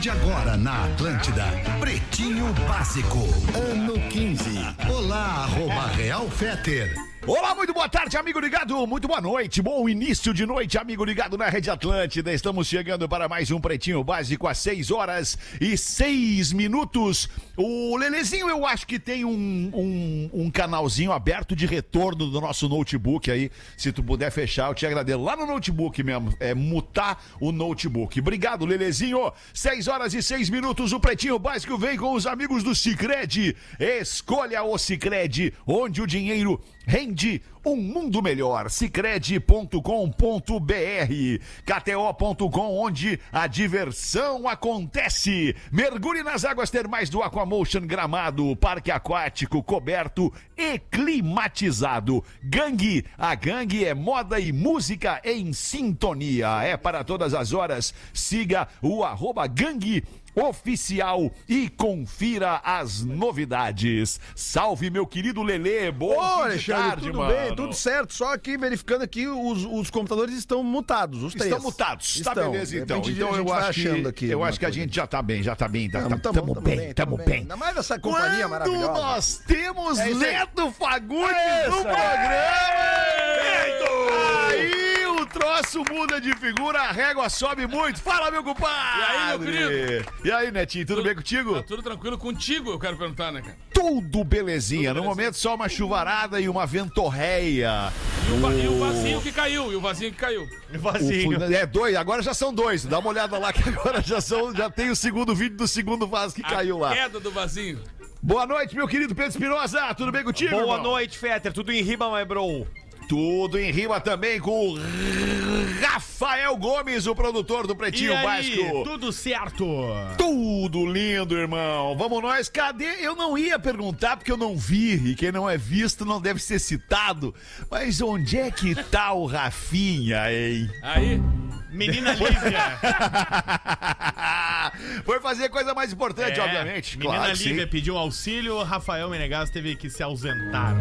de agora na Atlântida, Pretinho Básico, ano 15. Olá, arroba Real Feter. Olá, muito boa tarde, amigo ligado. Muito boa noite, bom início de noite, amigo ligado na Rede Atlântida. Estamos chegando para mais um Pretinho Básico às 6 horas e 6 minutos. O Lelezinho, eu acho que tem um, um, um canalzinho aberto de retorno do nosso notebook aí. Se tu puder fechar, eu te agradeço. Lá no notebook mesmo, é mutar o notebook. Obrigado, Lelezinho. 6 horas e 6 minutos, o Pretinho Básico vem com os amigos do Cicred. Escolha o Cicred, onde o dinheiro rende um mundo melhor. Cicred.com.br, KTO.com, onde a diversão acontece. Mergulhe nas águas termais do Aquamotion Gramado, parque aquático coberto e climatizado. Gangue, a gangue é moda e música em sintonia. É para todas as horas. Siga o arroba gangue oficial e confira as novidades. Salve, meu querido Lelê. Bom Ô, Alexandre, tarde, tudo mano. bem, tudo certo. Só aqui verificando aqui, os, os computadores estão mutados, os três. Estão mutados. Tá Estão. beleza, De então. Então eu acho que, aqui eu acho que a gente já tá bem, já tá bem. Tá, Tamo, tá- tamo, tamo tamo bem, bem, tamo tamo bem. Ainda mais essa companhia Quando maravilhosa. nós temos É. Neto Fagundes É no programa! Aí o troço muda de figura, a régua sobe muito. Fala, meu compadre! E aí, meu querido? E aí, Netinho, tudo, bem contigo? Tá tudo tranquilo contigo, eu quero perguntar, né, cara? Tudo belezinha. No momento, só uma chuvarada e uma ventorreia. E o, va- e o vazio que caiu, e o vazio que caiu. O fu- É dois, agora já são dois. Dá uma olhada lá que agora já são, já tem o segundo vídeo do segundo vaso que caiu a lá. queda do vazio. Boa noite, meu querido Pedro Espinosa. Tudo bem contigo? Boa irmão? noite, Fetter. Tudo em riba, my bro. Tudo em rima também com o Rafael Gomes, o produtor do Pretinho Básico. Tudo certo. Tudo lindo, irmão. Vamos nós. Cadê? Eu não ia perguntar porque eu não vi. E quem não é visto não deve ser citado. Mas onde é que tá o Rafinha, hein? Aí, Menina Lívia. Foi fazer coisa mais importante, É, obviamente. Menina claro Lívia sim. pediu auxílio, Rafael Menegas teve que se ausentar.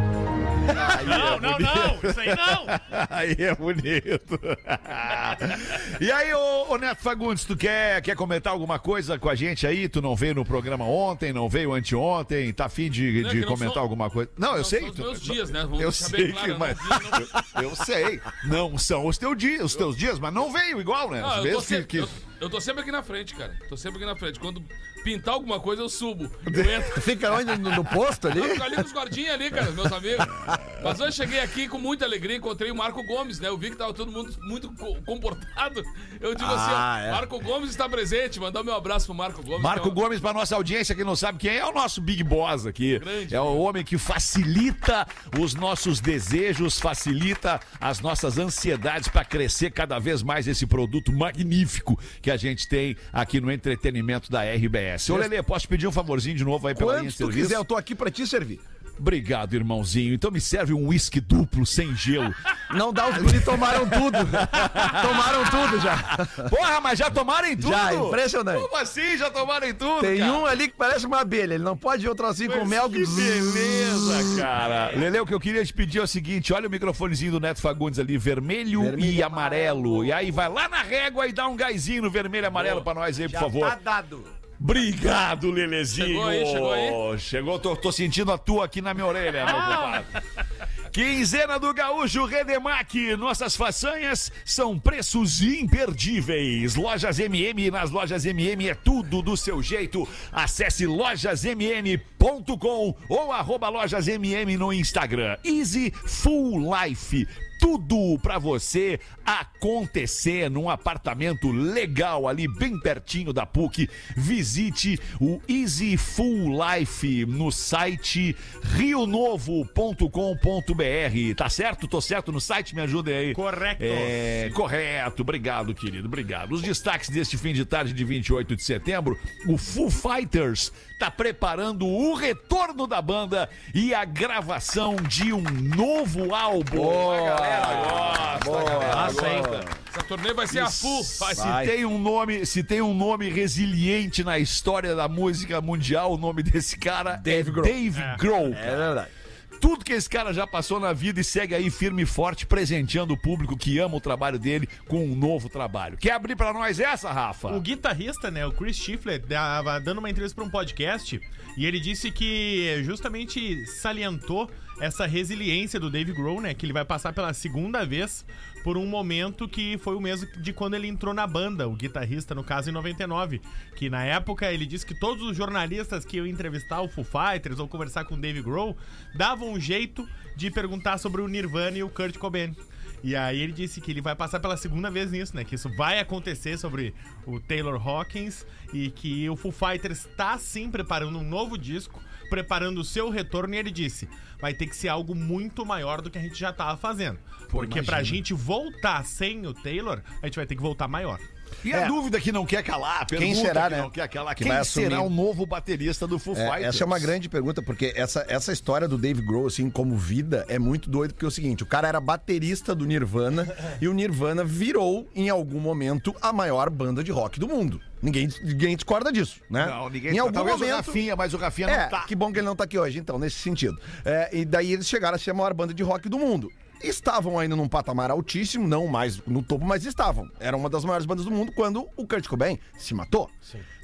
Aí é Não, não, bonito. não. Isso aí não. Aí é bonito. e aí, ô, ô Neto Fagundes, tu quer, quer comentar alguma coisa com a gente aí? Tu não veio no programa ontem, não veio anteontem, tá afim de, Não, de que não comentar são- alguma coisa? Não, eu não sei. são os tu- meus dias, né? Vamos eu sei claro, que, mas, não, não- eu sei. Não são os teus dias, os teus dias, mas não veio igual, né? Não, Às eu, tô vezes que, que- eu, tô sempre aqui na frente, cara. Tô sempre aqui na frente. Quando pintar alguma coisa, eu subo. Eu entro. Fica onde? No, no posto ali? Eu fico ali com os gordinhos ali, cara, meus amigos. Mas hoje cheguei aqui com muita alegria, encontrei o Marco Gomes, né? Eu vi que tava todo mundo muito co- comportado. Eu digo assim, Ah, ó, é. Marco Gomes está presente. Mandar meu abraço pro Marco Gomes. Marco que é um- Gomes, pra nossa audiência, que não sabe quem é, é o nosso Big Boss aqui. Grande. é o homem que facilita os nossos desejos, facilita as nossas ansiedades pra crescer cada vez mais esse produto magnífico que a gente tem aqui no entretenimento da RBS. Ô, Lelê, posso pedir um favorzinho de novo aí pela linha Quando de serviço? quiser, eu tô aqui pra te servir. Obrigado, irmãozinho. Então me serve um uísque duplo sem gelo. Não dá, os guri tomaram tudo. tomaram tudo já. Porra, mas já tomaram em tudo? Já, impressionante. Como assim? Já tomaram em tudo, Tem cara? um ali que parece uma abelha. Ele não pode ir outro assim com mel Que beleza, cara. Lele, o que eu queria te pedir é o seguinte: olha o microfonezinho do Neto Fagundes ali, vermelho, Vermelho e e amarelo. E aí vai lá na régua e dá um gásinho no vermelho e amarelo pra nós aí, por favor. Tá dado. Obrigado, Lelezinho. Chegou aí, chegou aí? Chegou, tô, tô sentindo a tua aqui na minha orelha, meu compadre. Quinzena do Gaúcho Redemac. Nossas façanhas são preços imperdíveis. Lojas MM, nas lojas MM é tudo do seu jeito. Acesse lojasmm.com ou arroba lojasmm no Instagram. Easy Full Life. Tudo pra você acontecer num apartamento legal ali bem pertinho da PUC. Visite o Easy Full Life no site rionovo.com.br. Tá certo? Tô certo no site? Me ajudem aí. Correto. É, correto. Obrigado, querido. Obrigado. Os destaques deste fim de tarde de 28 de setembro, o Foo Fighters tá preparando o retorno da banda e a gravação de um novo álbum. a galera gosta, a galera Massa, hein? gosta. Essa turnê vai ser a full. Vai Se tem um nome, se tem um nome resiliente na história da música mundial, o nome desse cara Dave é Grohl. Dave Grohl. É verdade. tudo que esse cara já passou na vida e segue aí firme e forte, presenteando o público que ama o trabalho dele com um novo trabalho. Quer abrir pra nós essa, Rafa? O guitarrista, né, o Chris Schiffler, dava, dando uma entrevista para um podcast e ele disse que justamente salientou essa resiliência do Dave Grohl, né, que ele vai passar pela segunda vez por um momento que foi o mesmo de quando ele entrou na banda, o guitarrista, no caso, em 99. Que na época ele disse que todos os jornalistas que iam entrevistar o Foo Fighters ou conversar com o Dave Grohl davam um jeito de perguntar sobre o Nirvana e o Kurt Cobain. E aí ele disse que ele vai passar pela segunda vez nisso, né? Que isso vai acontecer sobre o Taylor Hawkins e que o Foo Fighters está sim preparando um novo disco, preparando o seu retorno. E ele disse: vai ter que ser algo muito maior do que a gente já tava fazendo. Porque pra gente voltar sem o Taylor, a gente vai ter que voltar maior. E a É. dúvida que não quer calar, Quem será, que né? não quer calar, Que quem vai será o novo baterista do Foo É, Fighters? essa é uma grande pergunta, porque essa, essa história do Dave Grohl, assim, como vida, é muito doido, porque é o seguinte, o cara era baterista do Nirvana e o Nirvana virou, em algum momento, a maior banda de rock do mundo. Ninguém, ninguém discorda disso, né? Não, ninguém Em algum Talvez o momento... Rafinha, mas o Rafinha É, não tá. que bom que ele não tá aqui hoje, então, nesse sentido. É, e daí eles chegaram a ser a maior banda de rock do mundo. Estavam ainda num patamar altíssimo, não mais no topo, mas estavam. Era uma das maiores bandas do mundo quando o Kurt Cobain se matou.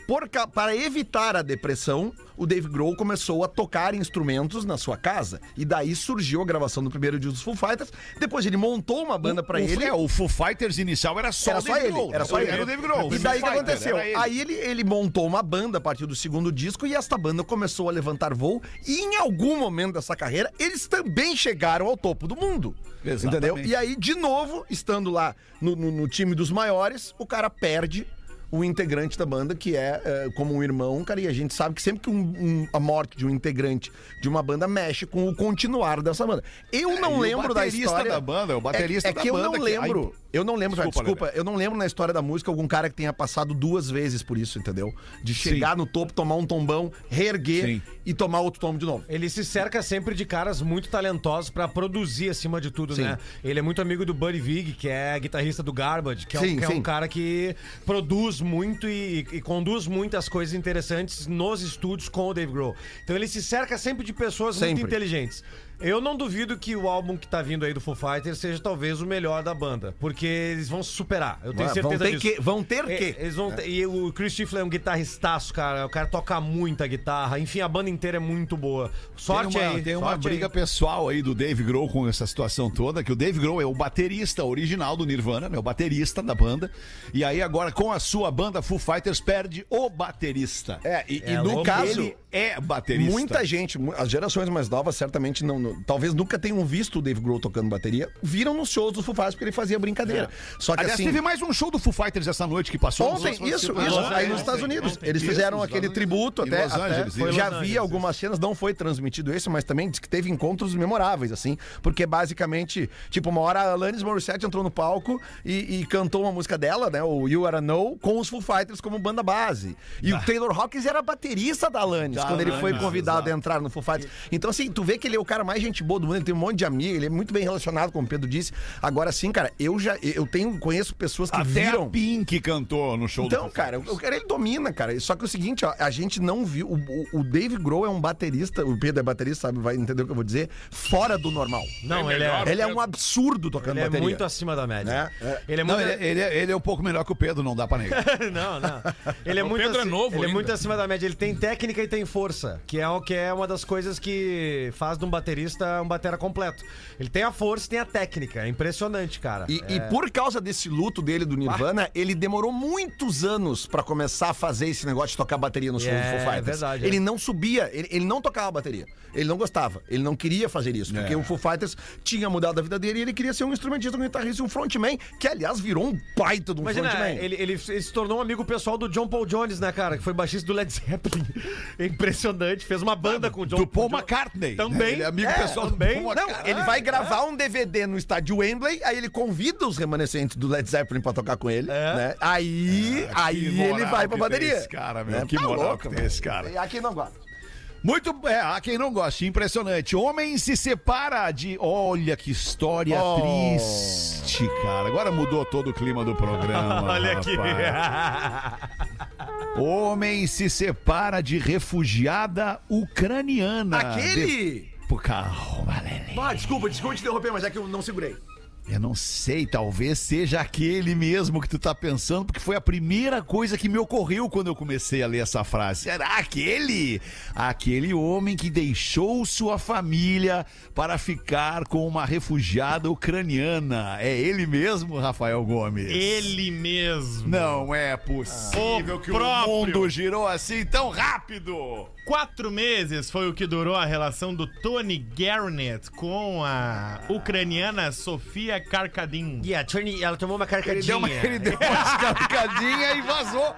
Por para evitar a depressão, o Dave Grohl começou a tocar instrumentos na sua casa. E daí surgiu a gravação do primeiro disco dos Foo Fighters. Depois ele montou uma banda pra o, ele. É, o Foo Fighters inicial era só Era só ele, Grohl. era só ele. Era o Dave Grohl. E daí o que aconteceu? ele. Aí ele, ele montou uma banda a partir do segundo disco e esta banda começou a levantar voo. E em algum momento dessa carreira, eles também chegaram ao topo do mundo. Exatamente. Entendeu? E aí, de novo, estando lá no, no- no time dos maiores, o cara perde o integrante da banda, que é, é, como um irmão, cara, e a gente sabe que sempre que um- um- a morte de um integrante de uma banda mexe com o continuar dessa banda. Eu É, não o lembro da baterista história. da banda, o baterista é, é da que eu banda não que- lembro. Ai, eu não lembro, desculpa, desculpa, eu não lembro na história da música algum cara que tenha passado duas vezes por isso, entendeu? De chegar no topo, tomar um tombão, reerguer Sim. e tomar outro tombo de novo. Ele se cerca sempre de caras muito talentosos pra produzir acima de tudo, Sim. né? Ele é muito amigo do Buddy Vig, que é guitarrista do Garbage, que é, um, Sim, que é sim. um cara que produz muito e, e conduz muitas coisas interessantes nos estúdios com o Dave Grohl. Então ele se cerca sempre de pessoas Sempre. muito inteligentes. Eu não duvido que o álbum que tá vindo aí do Foo Fighters seja talvez o melhor da banda, porque eles vão se superar. Eu tenho Vão certeza ter disso. que- vão ter É, que. Eles vão ter- E o Chris Stifler é um guitarristaço, cara. O cara toca muita guitarra. Enfim, a banda inteira é muito boa. Sorte tem uma, aí. Tem uma briga aí. pessoal aí do Dave Grohl com essa situação toda, que o Dave Grohl é o baterista original do Nirvana, né? O baterista da banda. E aí agora com a sua banda Foo Fighters perde o baterista. É, e, e É, no louco. caso. Ele é baterista. Muita gente, as gerações mais novas certamente não, não- talvez nunca tenham visto o Dave Grohl tocando bateria, viram nos shows do Foo Fighters porque ele fazia brincadeira. Só que Aliás, assim, teve mais um show do Foo Fighters essa noite que passou. Ontem, isso, isso, Los aí nos. Estados Unidos. Ontem. Eles Isso, fizeram nos aquele tributo até. Los até- Angeles, isso. já vi algumas cenas, não foi transmitido esse, mas também diz que teve encontros memoráveis, assim. Porque basicamente, tipo, uma hora a Alanis Morissette entrou no palco e, e cantou uma música dela, né? O You Are a Know, com os Foo Fighters como banda base. E o Taylor Hawkins era baterista da Alanis, Da quando ele foi convidado a entrar no Foo Fighters. Então, assim, tu vê que ele é o cara mais gente boa do mundo, ele tem um monte de amigos, ele é muito bem relacionado, como o Pedro disse. Agora sim, cara, eu já eu tenho, conheço pessoas que Até viram. a Pink cantou no show do Então, Foo cara, Fighters. o cara ele domina, cara. Só que é o seguinte, ó, a gente não viu. O, o- o Dave Grohl é um baterista, o Pedro é baterista, sabe? Vai entender o que eu vou dizer. Fora do normal. Não, ele é. Ele é um absurdo tocando ele é bateria. muito acima da média. É, é. Ele é Não, muito. ele, ele é, ele é um pouco melhor que o Pedro, não dá pra negar. não, não. Ele é O muito Pedro é aci- novo Ele é ainda. muito acima da média. Ele tem técnica e tem força, que é o que é uma das coisas que faz de um baterista um batera completo. Ele tem a força e tem a técnica. É impressionante, cara. E, É. e por causa desse luto dele do Nirvana, ele demorou muitos anos pra começar a fazer esse negócio de tocar bateria no show É, do Foo Fighters. é verdade, ele é. não subia, ele, ele não tocava bateria. Ele não gostava, ele não queria fazer isso, porque É. o Foo Fighters tinha mudado a vida dele e ele queria ser um instrumentista, um guitarrista e um frontman, que aliás virou um baita de um Imagina, frontman. ele, ele, ele se tornou um amigo pessoal do John Paul Jones, né, cara? Que foi baixista do Led Zeppelin. É impressionante. Fez uma banda com o John do Paul John- McCartney. Também. Ele é amigo É, pessoal também. Não, ele vai gravar um DVD no estádio Wembley, aí ele convida os remanescentes do Led Zeppelin pra tocar com ele, né? Aí, aí Que moral ele vai pra bateria. Esse cara, meu. É, que tá moral louco, que tem esse cara. E Aqui não gosta. Muito é, há quem não goste, impressionante. Homem se separa de. Olha que história Oh. triste, cara. Agora mudou todo o clima do programa. Olha aqui. Homem se separa de refugiada ucraniana. Aquele. De- pro carro, Valéria. Ah, desculpa, desculpa te interromper, mas é que eu não segurei. Eu não sei, talvez seja aquele mesmo que tu tá pensando, porque foi a primeira coisa que me ocorreu quando eu comecei a ler essa frase. Será aquele? Aquele homem que deixou sua família para ficar com uma refugiada ucraniana. É ele mesmo, Rafael Gomes? Ele mesmo. Não é possível O que próprio. o mundo girou assim tão rápido. Quatro meses foi o que durou a relação do Tony Garnett com a ucraniana Sofia Karkadin. E a Tony, ela tomou uma Ele carcadinha. deu uma, ele deu uma escapicadinha e vazou.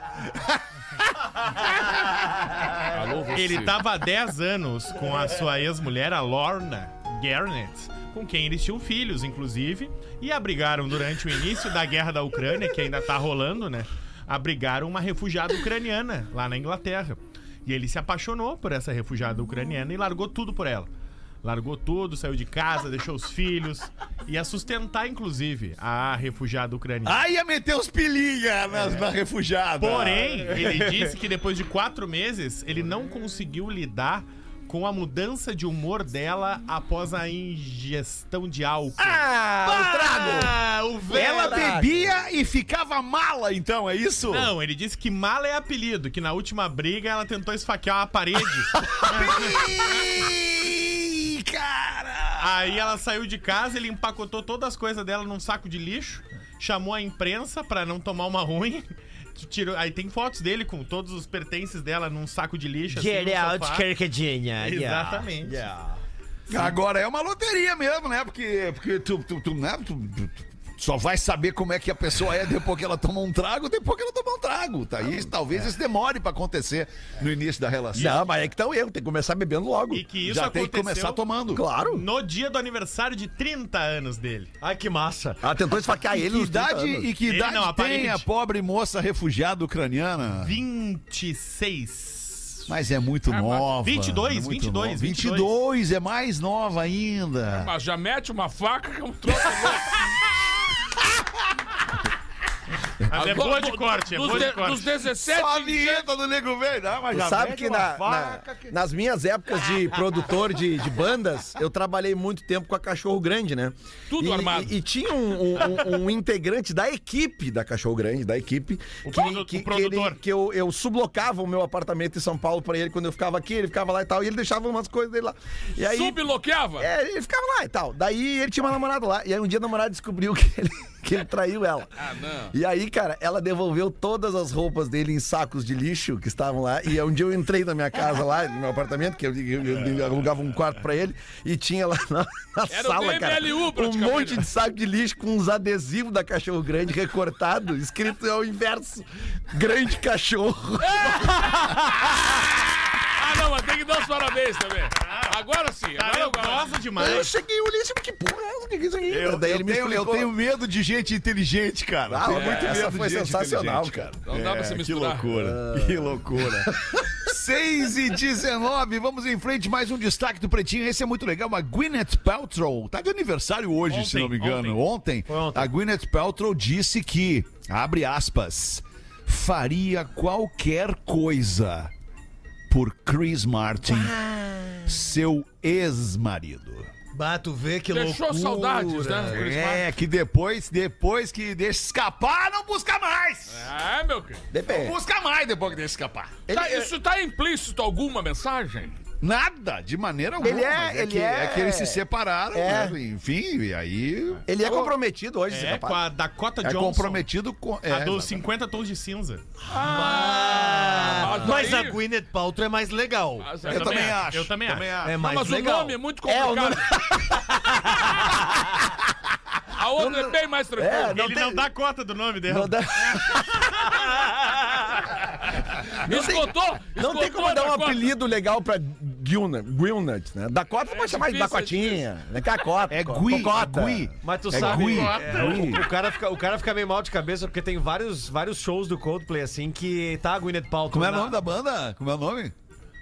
Alô, você. Ele tava há 10 anos com a sua ex-mulher, a Lorna Garnett, com quem eles tinham filhos, inclusive, e abrigaram durante o início da guerra da Ucrânia, que ainda tá rolando, né? Abrigaram uma refugiada ucraniana lá na Inglaterra. E ele se apaixonou por essa refugiada ucraniana e largou tudo por ela. Largou tudo, saiu de casa, deixou os filhos. Ia sustentar, inclusive, a refugiada ucraniana. Ai, ia meter os pilinha na, na refugiada. Porém, ele disse que depois de quatro meses, ele não conseguiu lidar com a mudança de humor dela após a ingestão de álcool. Ah, o trago. Ah, o velho. Ela bebia e ficava mala, então, é isso? Não, ele disse que mala é apelido, que na última briga ela tentou esfaquear a parede. Aí ela saiu de casa, ele empacotou todas as coisas dela num saco de lixo, chamou a imprensa pra não tomar uma ruim. Tirou, aí tem fotos dele com todos os pertences dela num saco de lixo. assim, Get no out, carcadinha. Exatamente. Yeah. Agora é uma loteria mesmo, né? Porque, porque tu, tu, tu, né? tu, tu- tu só vai saber como é que a pessoa é depois que ela toma um trago, depois que ela toma um trago. Tá? E talvez isso demore pra acontecer no início da relação. Não, mas é que tá o erro, tem que começar bebendo logo. E que isso Já tem que começar tomando. Claro. no dia do aniversário de 30 anos dele. Ai, que massa. Ela tentou esfaquear ele Que nos 30 idade, e que idade não, a tem a pobre moça refugiada ucraniana? 26. Mas é muito mas nova. 22, é muito 22, nova. 22. 22, é mais nova ainda. Mas já mete uma faca que é um troço. Mas é boa de corte, é dos, boa de de- corte. dos 17 Só a vinheta do Nego Velho, não, mas Tu já sabe que uma na- faca na- que- nas minhas épocas de produtor de, de bandas, eu trabalhei muito tempo com a Cachorro Grande, né? Tudo e, armado. E, e tinha um, um- um- um integrante da equipe da Cachorro Grande, da equipe, que, produ- que, o produtor. ele- que eu, eu sublocava o meu apartamento em São Paulo pra ele quando eu ficava aqui, ele ficava lá e tal, e ele deixava umas coisas dele lá. E aí, Subloqueava? é, ele ficava lá e tal. Daí ele tinha uma namorada lá. E aí um dia a namorada descobriu que ele, que ele traiu ela. Ah, não. E aí, cara, ela devolveu todas as roupas dele em sacos de lixo que estavam lá. E um dia eu entrei na minha casa lá, no meu apartamento, que eu, eu- eu alugava um quarto pra ele, e tinha lá na, na Era o sala, cara, DMLU um monte de saco de lixo com uns adesivos da cachorro grande recortado, escrito ao inverso: Grande cachorro. Ah, não, mas tem que dar os parabéns também. Agora sim. Agora eu gosto. Aí eu demais. cheguei e olhei assim, que porra é essa? O que é isso aqui? Eu, Daí eu ele me tenho, eu explicou. tenho medo de gente inteligente, cara. Ah, é, muito essa medo de foi gente sensacional, inteligente, cara. Não dá pra se É, que misturar. loucura, que loucura. 6 e 19, vamos em frente, mais um destaque do Pretinho. Esse é muito legal, a Gwyneth Paltrow, tá de aniversário hoje, se Ontem, não me engano. Ontem, ontem. a Gwyneth Paltrow disse que, abre aspas, faria qualquer coisa por Chris Martin, seu ex-marido. Bah, tu vê que Deixou loucura. saudades, né? Chris É, que depois, depois que deixa escapar, não busca mais. Ah, meu querido. Depende. Busca mais depois que deixa escapar. Tá, isso tá implícito alguma mensagem? Nada, de maneira alguma. Ele é- mas ele que, é- que eles se separaram, É. né? Enfim, e aí. Ele é comprometido hoje, É, com a Dakota É Johnson. comprometido com. É, A dos exatamente. 50 tons de cinza. Ah, Mas a aí- Gwyneth Paltrow é mais legal. Mas Eu também acho. Eu também acho. É Não, mais mas legal. o nome é muito É, o complicado. nome- A outra é bem mais tranquila. É, não Ele tem- não dá conta do nome dela. Não, dá- Esgotou? não tem Esgotou como dar um Dakota. apelido legal pra Gwyneth, Gwyneth, né? Dakota pode chamar de é Dacotinha. É Cacota. É Gui, Cocota. é Gui. Mas tu É sabe, Gui. é, Gui. o, o cara fica, o cara fica meio mal de cabeça porque tem vários, vários shows do Coldplay assim que tá a Gwyneth Paltrow. Como é o na- nome da banda? Como é o nome?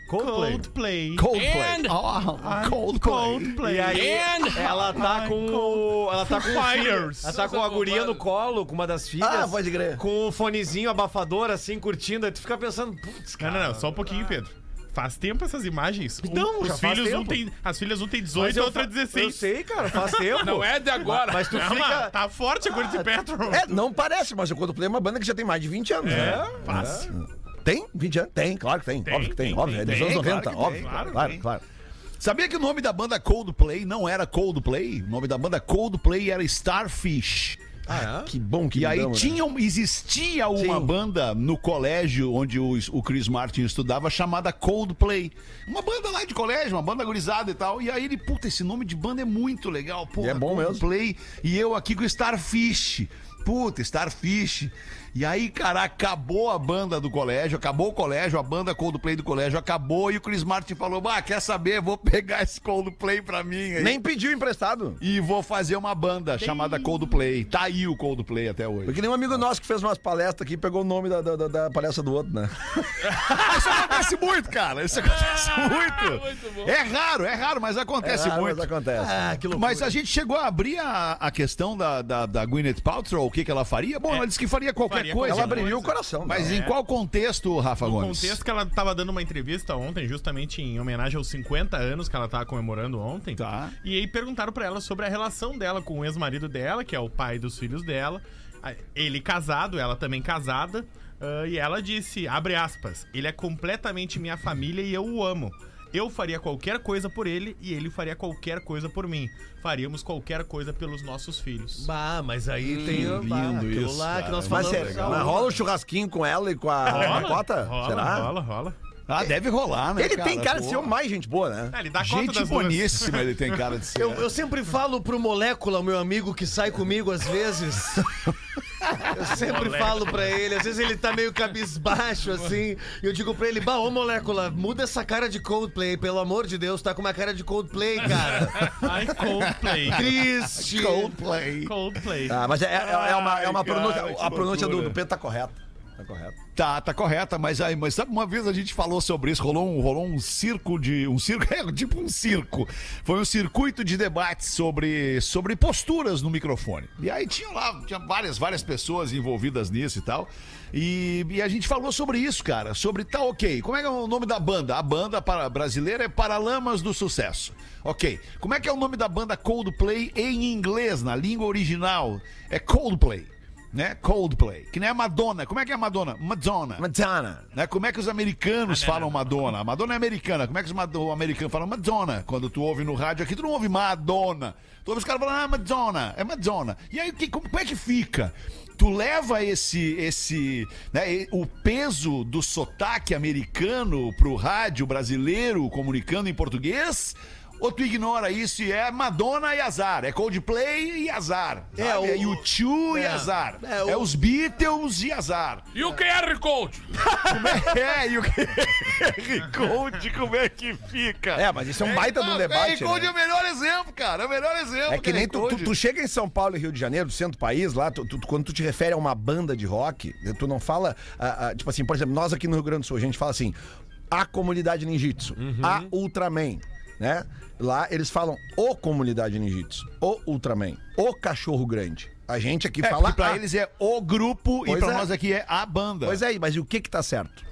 Coldplay. Coldplay. Coldplay. And- Oh, Coldplay. Coldplay. E aí, And- ela tá com o. Ela tá com o Fires. Ela tá com a guria no colo, com uma das filhas. Ah, pode crer. Com um fonezinho abafador, assim, curtindo. Aí tu fica pensando, putz, Não, cara. não, não, só um pouquinho, Pedro. Faz tempo essas imagens. Então, Os já faz filhos, um tem, as filhas um tem 18 Mas e a outra fa- 16. Eu sei, cara, faz tempo. Não é de agora. Mas tu Não, fica. tá forte a cor de Petro. É, não parece, mas o Coldplay é uma banda que já tem mais de 20 anos, É, né? fácil. Tem? 20 anos? Tem, claro que tem. Tem, óbvio que tem, tem, óbvio. É dos anos claro 90, que óbvio. tem, Claro, claro claro, claro. Sabia que o nome da banda Coldplay não era Coldplay? O nome da banda Coldplay era Starfish. Ah, Que bom que E aí mudamos, né? tinha, um- existia uma Sim. banda no colégio onde o, o Chris Martin estudava chamada Coldplay. Uma banda lá de colégio, uma banda gurizada e tal. E aí ele, puta, esse nome de banda é muito legal. Porra, E é bom mesmo. Coldplay. E eu aqui com Starfish. Puta, Starfish. E aí, cara, acabou a banda do colégio, acabou o colégio, a banda Coldplay do colégio acabou e o Chris Martin falou: Bah, quer saber? Vou pegar esse Coldplay pra mim aí. Nem pediu emprestado. E vou fazer uma banda chamada Coldplay. Tá aí o Coldplay até hoje. Porque nem um amigo nosso que fez umas palestras aqui pegou o nome da, da, da- da palestra do outro, né? Isso acontece muito, cara. Isso acontece muito. muito bom. É raro, é raro, mas acontece É raro, muito. mas acontece. Ah. Mas a gente chegou a abrir a, a questão da, da, da Gwyneth Paltrow, o que, que ela faria? Bom, ela disse que faria qualquer coisa. Ela abriu o coração. Mas né? em qual contexto, Rafa No Gomes? contexto que ela tava dando uma entrevista ontem, justamente em homenagem aos 50 anos que ela tava comemorando ontem. Tá. E aí perguntaram pra ela sobre a relação dela com o ex-marido dela, que é o pai dos filhos dela. Ele casado, ela também casada. ah, e ela disse, abre aspas, ele é completamente minha família e eu o amo. Eu faria qualquer coisa por ele e ele faria qualquer coisa por mim. Faríamos qualquer coisa pelos nossos filhos. Bah, mas aí tem o- lindo bah, isso, lá cara. que nós Mas, falamos. sério, mas rola o churrasquinho com ela e com a, com a Cota? rola, Será? rola, rola. Ah, deve rolar, né? Ele tem cara de Pô. ser o mais gente boa, né? Ah, ele dá Gente boníssima, ele tem cara de ser. Eu, eu sempre falo pro Molécula, meu amigo que sai comigo às vezes. Eu sempre falo pra ele, às vezes ele tá meio cabisbaixo assim, e eu digo pra ele: Bah, ô Molécula, muda essa cara de Coldplay, pelo amor de Deus, tá com uma cara de Coldplay, cara. Ai, Coldplay. Triste. Coldplay. Coldplay. Ah, mas é, é- é uma, é uma Ai, cara, pronúncia. que a pronúncia do, do Pedro tá correta. Tá. Tá, tá correta, mas aí, mas sabe, uma vez a gente falou sobre isso, rolou um, rolou um circo de. Um circo, é tipo um circo. Foi um circuito de debates sobre, sobre posturas no microfone. E aí tinha lá, tinha várias, várias pessoas envolvidas nisso e tal. E, e a gente falou sobre isso, cara. Sobre tá ok. Como é que é o nome da banda? A banda para, brasileira é Paralamas do Sucesso. Ok. Como é que é o nome da banda Coldplay em inglês, na língua original? É Coldplay. Né? Coldplay. Que nem a Madonna. Como é que é a Madonna? Madonna. Madonna. Né? Como é que os americanos falam Madonna? A Madonna é americana. Como é que os americanos falam Madonna? Quando tu ouve no rádio aqui, tu não ouve Madonna. Tu ouve os caras falando, ah, Madonna, é Madonna. E aí, que, como, como é que fica? Tu leva esse, esse, né, o peso do sotaque americano pro rádio brasileiro comunicando em português? Ou tu ignora isso e é Madonna e azar? É Coldplay e azar. É, o- É U2 e é. azar. É, É, o- os Beatles e azar. E o QR Code? Como é, é e o QR Code, como é que fica? É, mas isso é um baita de um não, debate, QR Code né? é o melhor exemplo, cara. É o melhor exemplo. É que nem tu, tu, tu chega em São Paulo e Rio de Janeiro, centro do país, lá, tu- tu- quando tu te refere a uma banda de rock, tu não fala, ah, ah, tipo assim, por exemplo, nós aqui no Rio Grande do Sul, a gente fala assim, a comunidade ninjitsu, a Ultraman, né? Lá eles falam o comunidade ninjitsu, o Ultraman, o cachorro grande. A gente aqui É, fala pra a- eles é o grupo Pois e pra é. nós aqui é a banda. Pois é, mas e o que que tá certo?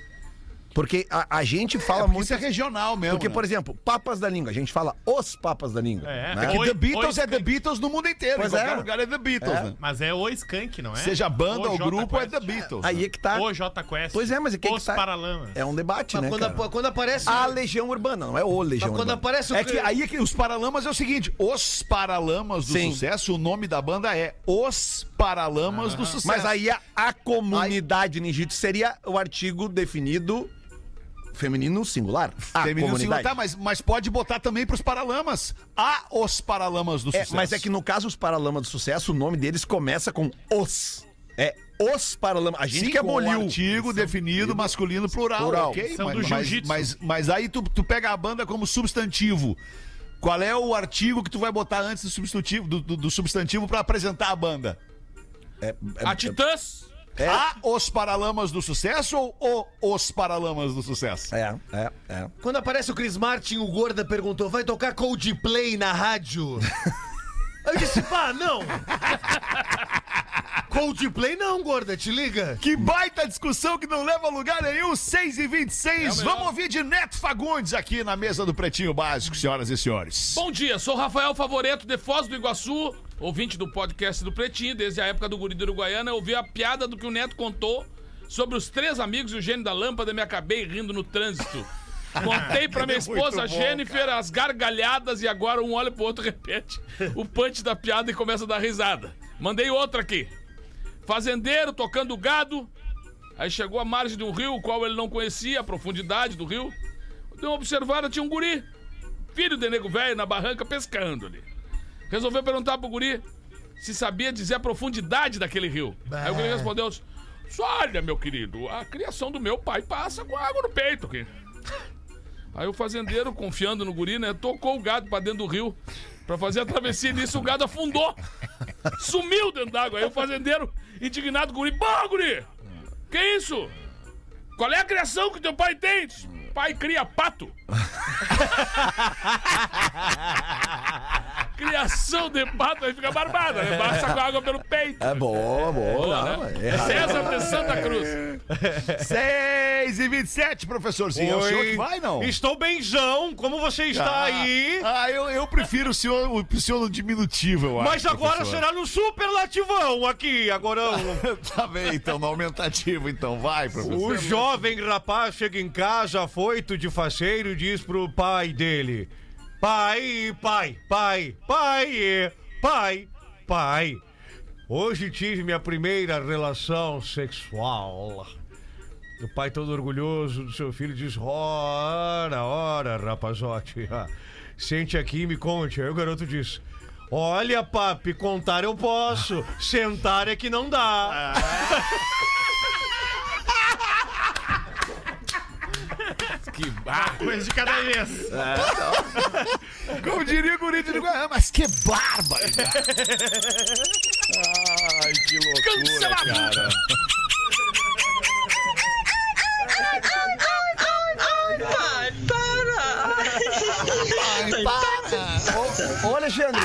Porque a, a gente É, fala porque muito... isso é regional mesmo. Porque, né? por exemplo, papas da língua, a gente fala os papas da língua. É. né? É que Oi- The Beatles é The Beatles no mundo inteiro. Pois em qualquer é. lugar é The Beatles, É. né? Mas é o Skank, não é? Seja banda ou grupo, é Quest. The Beatles. Aí é que tá... O J Quest. Pois é, mas é que, é que Os tá... Paralamas. É um debate, Mas né, quando, cara? apa- quando aparece. A Legião Urbana, não é o Legião Mas quando Urbana. aparece o. É que aí é que os Paralamas é o seguinte: os Paralamas do Sim. Sucesso, o nome da banda é Os Paralamas do Sucesso. Mas aí a, a comunidade ninjitsu seria o artigo definido feminino singular. A Feminino comunidade. singular, tá, mas, mas pode botar também pros Paralamas. Há os Paralamas do É, Sucesso. mas é que no caso os Paralamas do Sucesso, o nome deles começa com os. É os Paralamas. A gente Sim, que com o aboliu. artigo definido masculino plural, Plural. ok? São mas, do mas, jiu-jitsu. mas, mas aí tu, tu pega a banda como substantivo. Qual é o artigo que tu vai botar antes do substantivo, do, do- do substantivo pra apresentar a banda? É, é- A Titãs? É, Há os Paralamas do Sucesso ou o os Paralamas do Sucesso? é, é, é. Quando aparece o Chris Martin, o Gorda perguntou: vai tocar Coldplay na rádio? Eu disse, pá, não! Coldplay não, gorda, te liga. Que baita discussão que não leva a lugar nenhum, 6 e 26 É. Vamos ouvir de Neto Fagundes aqui na mesa do Pretinho Básico, senhoras e senhores. Bom dia, sou Rafael Favoreto de Foz do Iguaçu, ouvinte do podcast do Pretinho, desde a época do Guri do Uruguaiana, eu ouvi a piada do que o Neto contou sobre os três amigos e o gênio da lâmpada e me acabei rindo no trânsito. Contei pra minha esposa Muito bom, Jennifer as gargalhadas e agora um olha pro outro repete o punch da piada e começa a dar risada. Mandei outra aqui. Fazendeiro tocando gado, aí chegou à margem de um rio, o qual ele não conhecia, a profundidade do rio. Deu uma observada, tinha um guri, filho de nego velho, na barranca pescando ali. Resolveu perguntar pro guri se sabia dizer a profundidade daquele rio. Aí o guri respondeu: Olha, meu querido, a criação do meu pai passa com água no peito aqui. Aí o fazendeiro, confiando no guri, né, tocou o gado pra dentro do rio pra fazer a travessia. Nisso o gado afundou. Sumiu dentro d'água. Aí o fazendeiro, indignado, guri, Bom, guri! Que isso? Qual é a criação que teu pai tem? Pai cria pato. Criação de pato aí fica barbada, né? Baixa com água pelo peito. É boa, boa. Boa, né? é. César de Santa Cruz. 6 e 27 professorzinho. É o senhor que vai, não? Estou benzão, como você está Ah, aí? Ah, eu, eu prefiro o senhor, o senhor no diminutivo, eu Mas acho. agora professor. será no superlativão aqui, agora. tá bem, então, no aumentativo, então. Vai, professor. O jovem rapaz chega em casa, afoito de faceiro, e diz pro pai dele: Pai, pai, pai, pai, pai, pai. Hoje tive minha primeira relação sexual. O pai todo orgulhoso do seu filho diz: Ora, ora, rapazote. ah, Sente aqui e me conte. Aí o garoto diz: Olha, papi, contar eu posso, sentar é que não dá. Que barra. Coisa de cada vez. Como diria o guri de Uruguaiana, mas que bárbaro! Ai, que loucura, cara. Ô, Alexandre.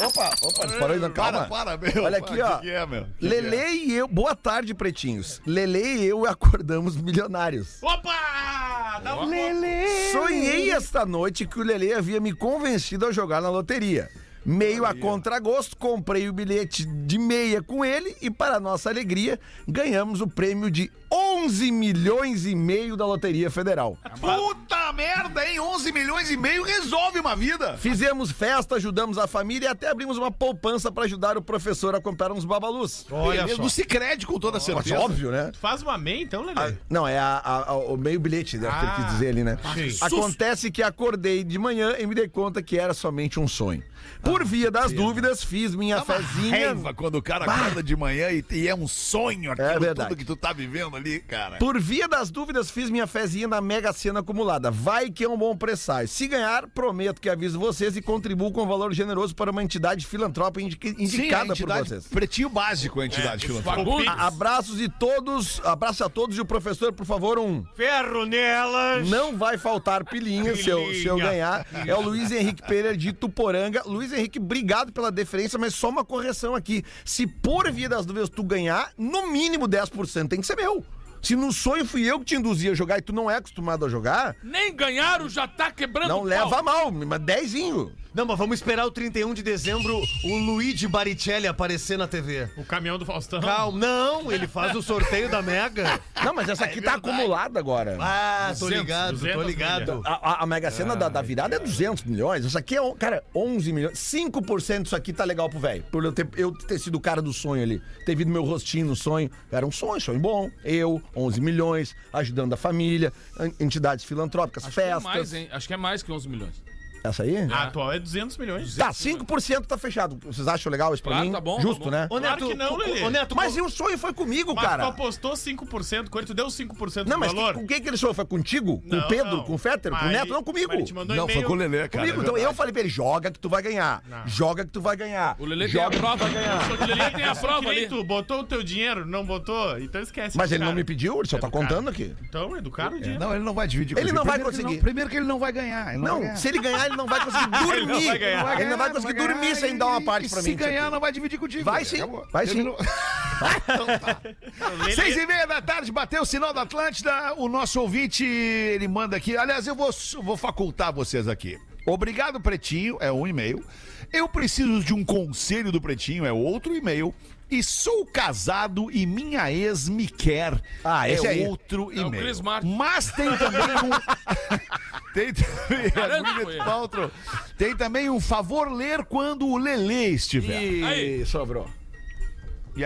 Opa, opa, parou aí, não, calma. Para, para, meu. Olha aqui, Para, ó. que que é, meu? Que que Lele é? e eu, boa tarde, pretinhos. Lele e eu acordamos milionários. Opa! Um Sonhei esta noite que o Lele havia me convencido a jogar na loteria. Meio a contragosto, comprei o bilhete de meia com ele e, para nossa alegria, ganhamos o prêmio de 11 milhões e meio da Loteria Federal. Puta merda, hein? 11 milhões e meio resolve uma vida. Fizemos festa, ajudamos a família e até abrimos uma poupança para ajudar o professor a comprar uns babalus. Olha só. Do Cicred, com toda Mas certeza. óbvio, né? Faz uma meia, então, Lelê? Ah, não, é a- a- a- o meio bilhete, né, que ele quis dizer ali, né? Sim. Acontece que acordei de manhã e me dei conta que era somente um sonho. Por via das dúvidas, fiz minha fezinha. raiva quando o cara acorda de manhã e, e é um sonho aquilo verdade. tudo que tu tá vivendo ali, cara. Por via das dúvidas, fiz minha fezinha na Mega Sena acumulada. Vai que é um bom presságio. Se ganhar, prometo que aviso vocês e contribuo com um valor generoso para uma entidade filantrópica indica- indicada Sim, a por entidade, vocês. Pretinho básico a entidade filantrópica. Fagundes. A- Abraços e todos, abraço a todos e o professor, por favor, um. Ferro nelas. Não vai faltar pilinha, se eu, se eu Pilinha. ganhar. É o Luiz Henrique Pereira de Tuporanga. Luiz Henrique, obrigado pela deferência, mas só uma correção aqui. Se por via das dúvidas tu ganhar, no mínimo 10% tem que ser meu. Se no sonho fui eu que te induzi a jogar e tu não é acostumado a jogar, Nem ganharam, já tá quebrando não o leva pau. a mal, mas dezinho. Não, mas vamos esperar o 31 de dezembro o Luigi Baricelli aparecer na TV. O caminhão do Faustão. Calma, não, ele faz o sorteio da Mega. Não, mas essa aqui tá acumulada agora. Ah, tô 200, ligado, tô 200 ligado. A, a- a Mega Sena da, da virada é 200 milhões. Isso aqui é, cara, 11 milhões. 5% disso aqui tá legal pro velho. Por eu ter, eu ter sido o cara do sonho ali. Ter visto meu rostinho no sonho. Era um sonho, sonho bom. Eu, 11 milhões, ajudando a família, en- entidades filantrópicas, Acho que é festas. mais, hein? Acho que é mais que 11 milhões. Essa aí? A atual é 200 milhões. Tá, 5% tá fechado. Vocês acham legal isso pra Claro, mim? tá bom, Justo, tá bom. né? Ô, Claro que não, Lelê. Ô, Neto, Mas e o sonho foi comigo, Mas tu cara? apostou 5%, quando tu deu 5% Não, do mas valor. com quem que ele sonhou? Foi contigo? Com Não, o Pedro? não. Com o Fetter? Com o Neto? Não, comigo. mas ele te mandou Não, foi com o Lelê, cara. Comigo, é então eu falei pra ele, joga que tu vai ganhar. Joga que tu vai ganhar. O Lelê tem a joga que tu prova. O Lelê tem a prova ali. tu botou o teu dinheiro, não botou? Então esquece. Mas ele não me pediu, ele só tá Educado. contando aqui. Então, educaram o dinheiro. Não, ele não vai dividir com Ele não vai conseguir. primeiro que ele não vai ganhar. Não, Não, se ele ganhar, ele não vai conseguir dormir. não vai ganhar. Ele não vai conseguir dormir sem dar uma parte pra se mim. ganhar, Tchau. não vai dividir contigo. Vai Ele sim, acabou. vai Ele sim. não- Seis e meia da tarde, bateu o sinal da Atlântida. O nosso ouvinte, ele manda aqui. Aliás, eu vou, vou facultar vocês aqui. Obrigado, Pretinho, é um e-mail. Eu preciso de um conselho do Pretinho, é outro e-mail. E sou casado e minha ex me quer. Ah, esse é aí. outro É o e-mail. Chris Martin. Mas tem também um. tem também. Paltrow. Tem também um favor ler quando o Lelê estiver. E, Aí. E sobrou.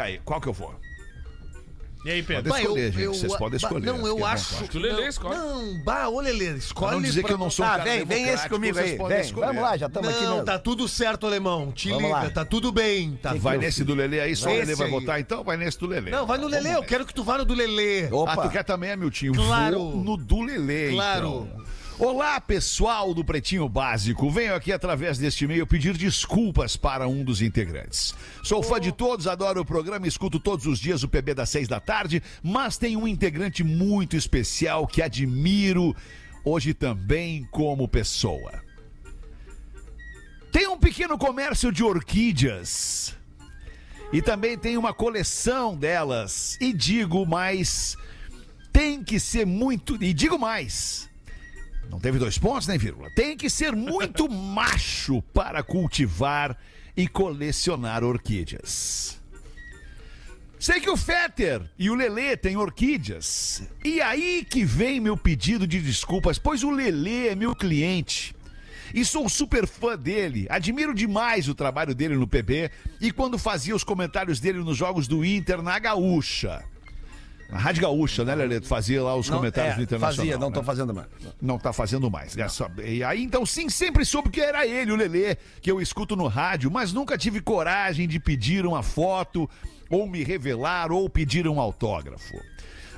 aí, qual que eu vou? E aí, Pedro? Pode escolher, gente. Vocês podem bah, escolher. Não, eu acho. Que o Lelê escolhe. Não, bah, ô Lelê, escolhe. Pra não dizer pra que eu não sou Ah, vem, vem esse comigo vocês aí. podem Vem, escolher. vamos lá, já estamos aqui Não, tá tudo certo, alemão. Te Vamos liga, lá. tá tudo bem. Tá Vai tudo- nesse do Lelê aí, só o Lelê vai aí. votar, então vai nesse do Lelê. Não, vai no Lelê, eu quero que tu vá no do Lelê. Opa. Ah, tu quer também, Amiltinho? Claro. Vou no do Lelê, Claro. então. Olá, pessoal do Pretinho Básico. Venho aqui através deste e-mail pedir desculpas para um dos integrantes. Sou fã de todos, adoro o programa, escuto todos os dias o PB das seis da tarde, mas tem um integrante muito especial que admiro hoje também como pessoa. Tem um pequeno comércio de orquídeas. E também tem uma coleção delas. E digo mais, tem que ser muito. E digo mais. Não teve dois pontos, nem vírgula. Tem que ser muito macho para cultivar e colecionar orquídeas. Sei que o Fetter e o Lelê têm orquídeas. E aí que vem meu pedido de desculpas, pois o Lelê é meu cliente. E sou super fã dele. Admiro demais o trabalho dele no PB e quando fazia os comentários dele nos jogos do Inter na Gaúcha. Na Rádio Gaúcha, né, Lelê? Tu fazia lá os Não, comentários é, do Internacional. Fazia, não né? tô fazendo mais. não tá fazendo mais. né? E aí, então, sim, sempre soube que era ele, o Lelê, que eu escuto no rádio, mas nunca tive coragem de pedir uma foto, ou me revelar, ou pedir um autógrafo.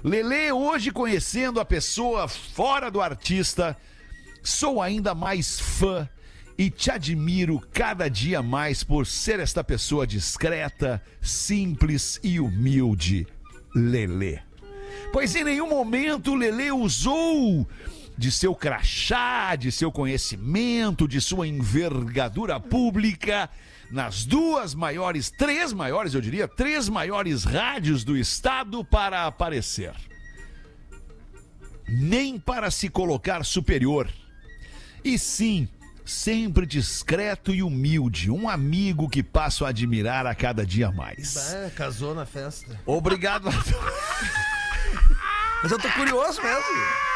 Lelê, hoje conhecendo a pessoa fora do artista, sou ainda mais fã e te admiro cada dia mais por ser esta pessoa discreta, simples e humilde, Lelê. Pois em nenhum momento Lelê usou de seu crachá, de seu conhecimento, de sua envergadura pública nas duas maiores, três maiores, eu diria, três maiores rádios do estado para aparecer. Nem para se colocar superior. E sim, sempre discreto e humilde, um amigo que passo a admirar a cada dia mais. Ah, casou na festa. Obrigado a Mas eu tô curioso mesmo.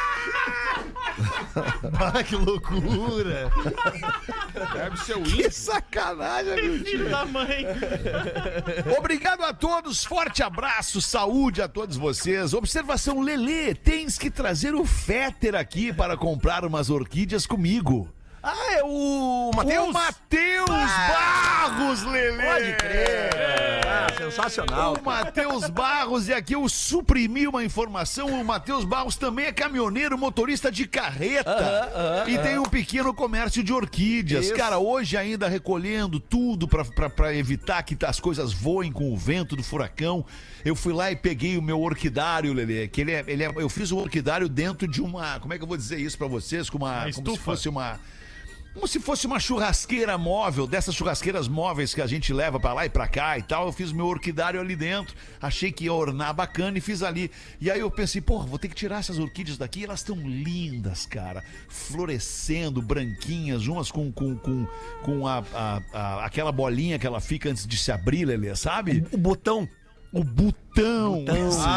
Ah, que loucura. Deve ser o Que sacanagem, meu Filho da mãe. Obrigado a todos, forte abraço, saúde a todos vocês. Observação Lelê, tens que trazer o Féter aqui para comprar umas orquídeas comigo. Ah, é o O Matheus? Matheus Barros, Lelê! Pode crer. Ah, sensacional. O Matheus Barros, e aqui eu suprimi uma informação: o Matheus Barros também é caminhoneiro, motorista de carreta. e tem um pequeno comércio de orquídeas. Isso. Cara, hoje ainda recolhendo tudo pra- pra pra evitar que as coisas voem com o vento do furacão. Eu fui lá e peguei o meu orquidário, Lelê. Que ele é, ele é- eu fiz o orquidário dentro de uma. Como é que eu vou dizer isso pra vocês? Com uma. Uma como se fosse uma. Como se fosse uma churrasqueira móvel, dessas churrasqueiras móveis que a gente leva pra lá e pra cá e tal. Eu fiz meu orquidário ali dentro, achei que ia ornar bacana e fiz ali. E aí eu pensei, porra, vou ter que tirar essas orquídeas daqui, elas estão lindas, cara. Florescendo, branquinhas, umas com, com, com, com a, a- a- aquela bolinha que ela fica antes de se abrir, Lelê, sabe? O botão. O botão.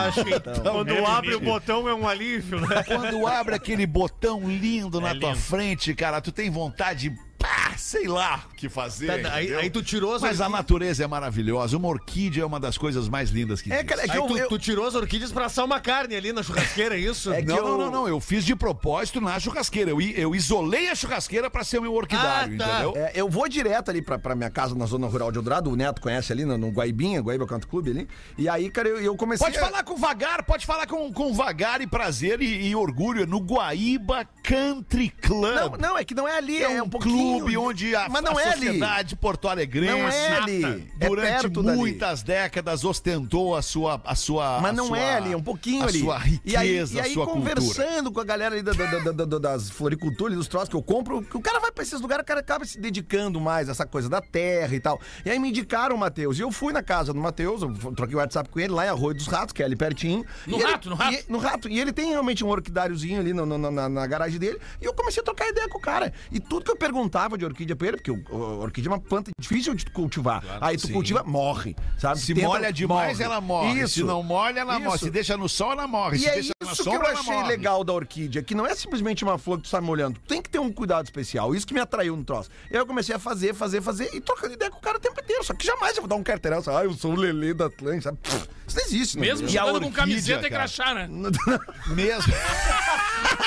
Acho que quando É abre o botão é um alívio, né? Quando abre aquele botão lindo na É tua lindo. frente, cara, tu tem vontade de, pá, sei lá o que fazer. Tá, aí, aí tu tirou as Mas a orquídeas. natureza é maravilhosa. Uma orquídea é uma das coisas mais lindas que É, existe. cara, é que Aí eu, tu, eu- tu tirou as orquídeas pra assar uma carne ali na churrasqueira, é isso? É Não, eu- não, não, não. Eu fiz de propósito na churrasqueira. Eu, eu isolei a churrasqueira pra ser o meu orquidário, Ah, tá. entendeu? É, eu vou direto ali pra, pra minha casa na zona rural de Eldorado. O Neto conhece ali no, no Guaibinha, Guaíba Canto Clube ali. E aí, cara, eu, eu comecei Pode a... falar com vagar, pode falar com, com vagar e prazer e, e orgulho no Guaíba Country Club. Não, não, é que não é ali, é, É um, um pouquinho. Clube onde a, Mas não a é ali. sociedade porto-alegrense Não é ali. É durante dali. muitas décadas ostentou a sua a sua Mas a não sua- é ali, é um pouquinho a ali. sua e aí, riqueza, e aí a sua cultura. conversando com a galera ali da- da- da- da- da- das floriculturas, dos troços que eu compro, o cara vai pra esses lugares, o cara acaba se dedicando mais a essa coisa da terra e tal. E aí me indicaram o Matheus. E eu fui na casa do Matheus, eu troquei o WhatsApp com ele lá em Arroio dos Ratos, que é ali pertinho. No E ele- rato, no rato? e- no rato. E ele tem realmente um orquidáriozinho ali no- no- na, na garagem dele. E eu comecei a trocar ideia com o cara. E tudo que eu perguntava de orquídea pra ele, porque o, o- a orquídea é uma planta difícil de cultivar. aí tu sim. cultiva, morre. Sabe? Se Tenta- molha demais, ela morre. Isso. Se não molha, ela morre. Isso. Se deixa no sol, ela morre. E Se é deixa na isso que sombra, eu ela achei morre. legal da orquídea, que não é simplesmente uma flor que tu sai molhando. Tu tem que ter um cuidado especial. Isso que me atraiu no troço. E aí eu comecei a fazer, fazer, fazer e trocando ideia com o cara o tempo inteiro. Só que jamais eu vou dar um carteirão, ah, eu sou o Lelê da Atlântica. sabe? Isso não existe, né? Mesmo E jogando com camiseta e crachá, né? Mesmo.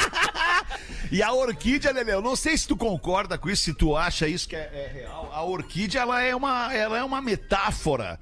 e a orquídea, Lele, eu não sei se tu concorda com isso, se tu acha isso que é, é real. A orquídea, ela é uma, ela é uma metáfora